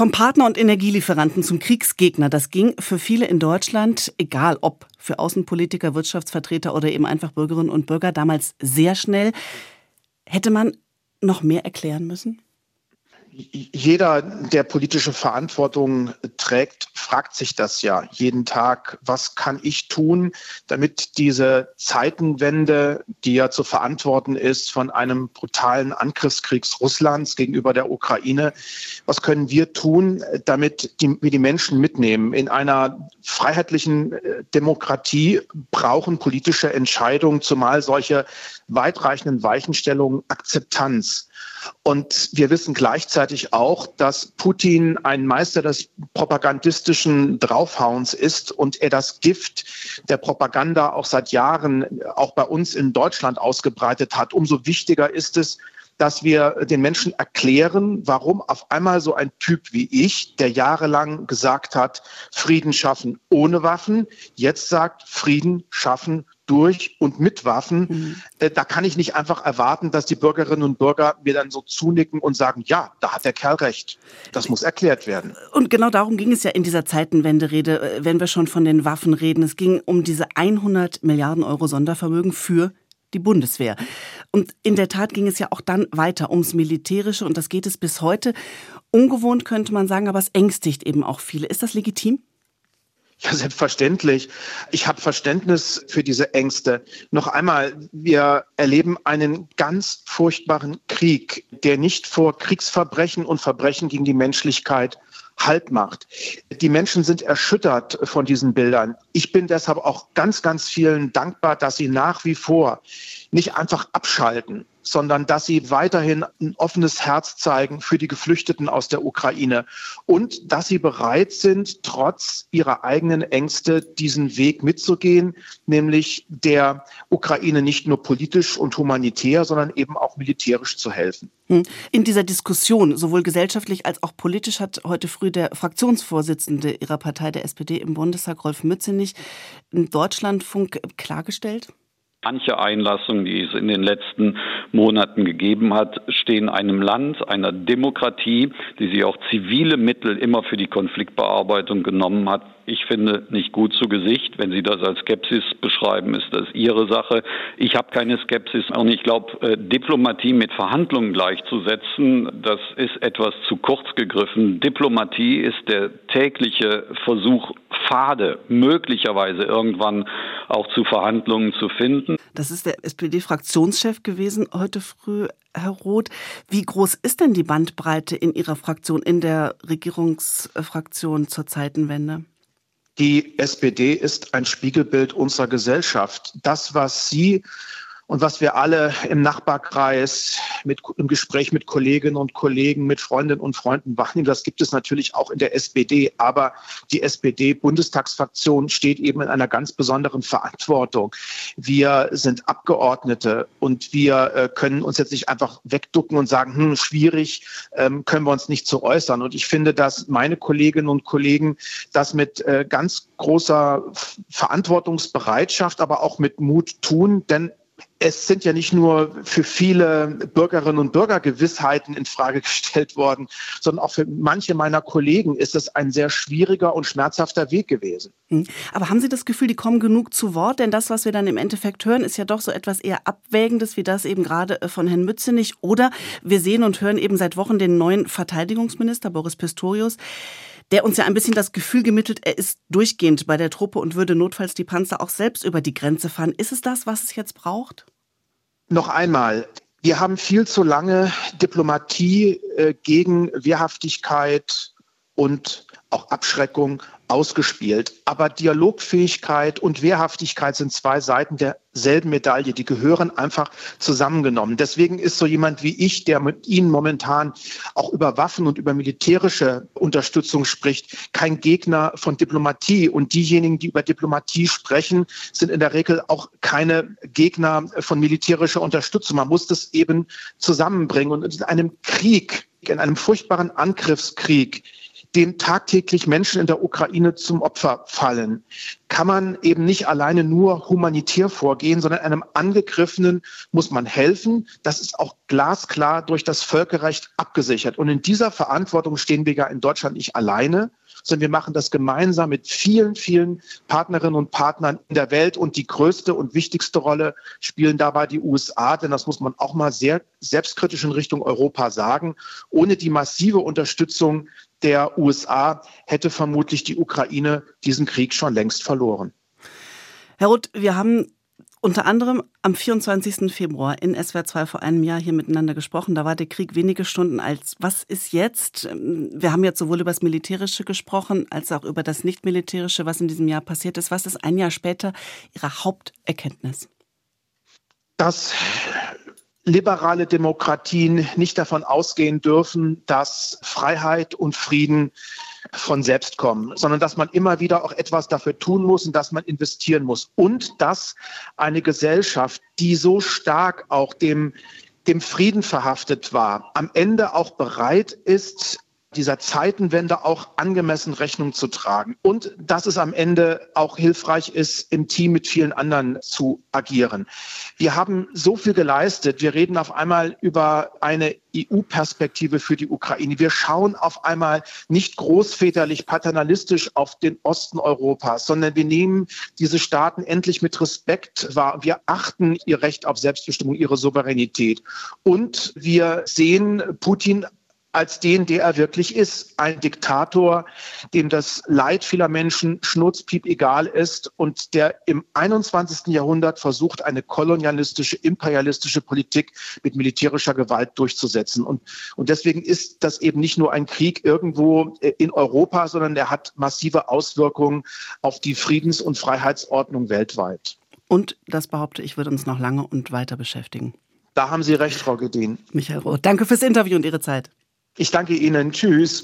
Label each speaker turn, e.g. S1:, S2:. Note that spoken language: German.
S1: Vom Partner und Energielieferanten zum Kriegsgegner, das ging für viele in Deutschland, egal ob für Außenpolitiker, Wirtschaftsvertreter oder eben einfach Bürgerinnen und Bürger, damals sehr schnell. Hätte man noch mehr erklären müssen?
S2: Jeder, der politische Verantwortung trägt, fragt sich das ja jeden Tag. Was kann ich tun, damit diese Zeitenwende, die ja zu verantworten ist von einem brutalen Angriffskrieg Russlands gegenüber der Ukraine, was können wir tun, damit die, wir die Menschen mitnehmen? In einer freiheitlichen äh, Demokratie brauchen politische Entscheidungen, zumal solche weitreichenden Weichenstellungen Akzeptanz. Und wir wissen gleichzeitig auch, dass Putin ein Meister des propagandistischen Draufhauens ist und er das Gift der Propaganda auch seit Jahren auch bei uns in Deutschland ausgebreitet hat. Umso wichtiger ist es, dass wir den Menschen erklären, warum auf einmal so ein Typ wie ich, der jahrelang gesagt hat, Frieden schaffen ohne Waffen, jetzt sagt, Frieden schaffen durch und mit Waffen. Mhm. Äh, da kann ich nicht einfach erwarten, dass die Bürgerinnen und Bürger mir dann so zunicken und sagen, ja, da hat der Kerl recht. Das muss erklärt werden.
S1: Und genau darum ging es ja in dieser Zeitenwenderede, äh, wenn wir schon von den Waffen reden. Es ging um diese 100 Milliarden Euro Sondervermögen für die Bundeswehr. Und in der Tat ging es ja auch dann weiter ums Militärische und das geht es bis heute. Ungewohnt könnte man sagen, aber es ängstigt eben auch viele. Ist das legitim?
S2: Ja, selbstverständlich. Ich habe Verständnis für diese Ängste. Noch einmal, wir erleben einen ganz furchtbaren Krieg, der nicht vor Kriegsverbrechen und Verbrechen gegen die Menschlichkeit Halt macht. Die Menschen sind erschüttert von diesen Bildern. Ich bin deshalb auch ganz, ganz vielen dankbar, dass sie nach wie vor nicht einfach abschalten, sondern dass sie weiterhin ein offenes Herz zeigen für die Geflüchteten aus der Ukraine und dass sie bereit sind, trotz ihrer eigenen Ängste diesen Weg mitzugehen, nämlich der Ukraine nicht nur politisch und humanitär, sondern eben auch militärisch zu helfen.
S1: Hm. In dieser Diskussion, sowohl gesellschaftlich als auch politisch, hat heute früh der Fraktionsvorsitzende Ihrer Partei, der SPD im Bundestag, Rolf Mützenich, im Deutschlandfunk klargestellt,
S3: Manche Einlassungen, die es in den letzten Monaten gegeben hat, stehen einem Land, einer Demokratie, die sich auch zivile Mittel immer für die Konfliktbearbeitung genommen hat, ich finde, nicht gut zu Gesicht. Wenn Sie das als Skepsis beschreiben, ist das Ihre Sache. Ich habe keine Skepsis und ich glaube, äh, Diplomatie mit Verhandlungen gleichzusetzen, das ist etwas zu kurz gegriffen. Diplomatie ist der tägliche Versuch, Pfade möglicherweise irgendwann auch zu Verhandlungen zu finden.
S1: Das ist der SPD-Fraktionschef gewesen heute früh. Herr Roth, wie groß ist denn die Bandbreite in Ihrer Fraktion, in der Regierungsfraktion zur Zeitenwende?
S2: Die SPD ist ein Spiegelbild unserer Gesellschaft. Das, was Sie und was wir alle im Nachbarkreis mit, im Gespräch mit Kolleginnen und Kollegen, mit Freundinnen und Freunden wahrnehmen, das gibt es natürlich auch in der SPD. Aber die SPD-Bundestagsfraktion steht eben in einer ganz besonderen Verantwortung. Wir sind Abgeordnete und wir äh, können uns jetzt nicht einfach wegducken und sagen, hm, schwierig, ähm, können wir uns nicht zu äußern. Und ich finde, dass meine Kolleginnen und Kollegen das mit äh, ganz großer Verantwortungsbereitschaft, aber auch mit Mut tun, denn es sind ja nicht nur für viele Bürgerinnen und Bürger Gewissheiten in Frage gestellt worden, sondern auch für manche meiner Kollegen ist es ein sehr schwieriger und schmerzhafter Weg gewesen.
S1: Hm. Aber haben Sie das Gefühl, die kommen genug zu Wort? Denn das, was wir dann im Endeffekt hören, ist ja doch so etwas eher Abwägendes, wie das eben gerade äh, von Herrn Mützenich. Oder wir sehen und hören eben seit Wochen den neuen Verteidigungsminister Boris Pistorius der uns ja ein bisschen das Gefühl gemittelt, er ist durchgehend bei der Truppe und würde notfalls die Panzer auch selbst über die Grenze fahren. Ist es das, was es jetzt braucht?
S2: Noch einmal, wir haben viel zu lange Diplomatie äh, gegen Wehrhaftigkeit und auch Abschreckung ausgespielt. Aber Dialogfähigkeit und Wehrhaftigkeit sind zwei Seiten derselben Medaille. Die gehören einfach zusammengenommen. Deswegen ist so jemand wie ich, der mit Ihnen momentan auch über Waffen und über militärische Unterstützung spricht, kein Gegner von Diplomatie. Und diejenigen, die über Diplomatie sprechen, sind in der Regel auch keine Gegner von militärischer Unterstützung. Man muss das eben zusammenbringen. Und in einem Krieg, in einem furchtbaren Angriffskrieg, dem tagtäglich Menschen in der Ukraine zum Opfer fallen. kann man eben nicht alleine nur humanitär vorgehen, sondern einem Angegriffenen muss man helfen. Das ist auch glasklar durch das Völkerrecht abgesichert. Und in dieser Verantwortung stehen wir ja in Deutschland nicht alleine, sondern wir machen das gemeinsam mit vielen, vielen Partnerinnen und Partnern in der Welt. Und die größte und wichtigste Rolle spielen dabei die USA, denn das muss man auch mal sehr selbstkritisch in Richtung Europa sagen. Ohne die massive Unterstützung der USA hätte vermutlich die Ukraine diesen Krieg schon längst verloren.
S1: Herr Roth, wir haben unter anderem am 24. Februar in SWR 2 vor einem Jahr hier miteinander gesprochen. Da war der Krieg wenige Stunden als was ist jetzt? Wir haben jetzt sowohl über das Militärische gesprochen, als auch über das Nicht-Militärische, was in diesem Jahr passiert ist. Was ist ein Jahr später Ihre Haupterkenntnis?
S2: Dass liberale Demokratien nicht davon ausgehen dürfen, dass Freiheit und Frieden von selbst kommen, sondern dass man immer wieder auch etwas dafür tun muss und dass man investieren muss. Und dass eine Gesellschaft, die so stark auch dem, dem Frieden verhaftet war, am Ende auch bereit ist, dieser Zeitenwende auch angemessen Rechnung zu tragen und dass es am Ende auch hilfreich ist, im Team mit vielen anderen zu agieren. Wir haben so viel geleistet. Wir reden auf einmal über eine EU-Perspektive für die Ukraine. Wir schauen auf einmal nicht großväterlich paternalistisch auf den Osten Europas, sondern wir nehmen diese Staaten endlich mit Respekt wahr. Wir achten ihr Recht auf Selbstbestimmung, ihre Souveränität. Und wir sehen Putin als den, der er wirklich ist. Ein Diktator, dem das Leid vieler Menschen schnurzpiep egal ist und der im 21. Jahrhundert versucht, eine kolonialistische, imperialistische Politik mit militärischer Gewalt durchzusetzen. Und, und deswegen ist das eben nicht nur ein Krieg irgendwo äh, in Europa, sondern er hat massive Auswirkungen auf die Friedens- und Freiheitsordnung weltweit.
S1: Und das behaupte ich, wird uns noch lange und weiter beschäftigen.
S2: Da haben Sie recht, Frau Gedin.
S1: Michael Roth, danke fürs Interview und Ihre Zeit.
S2: Ich danke Ihnen. Tschüss.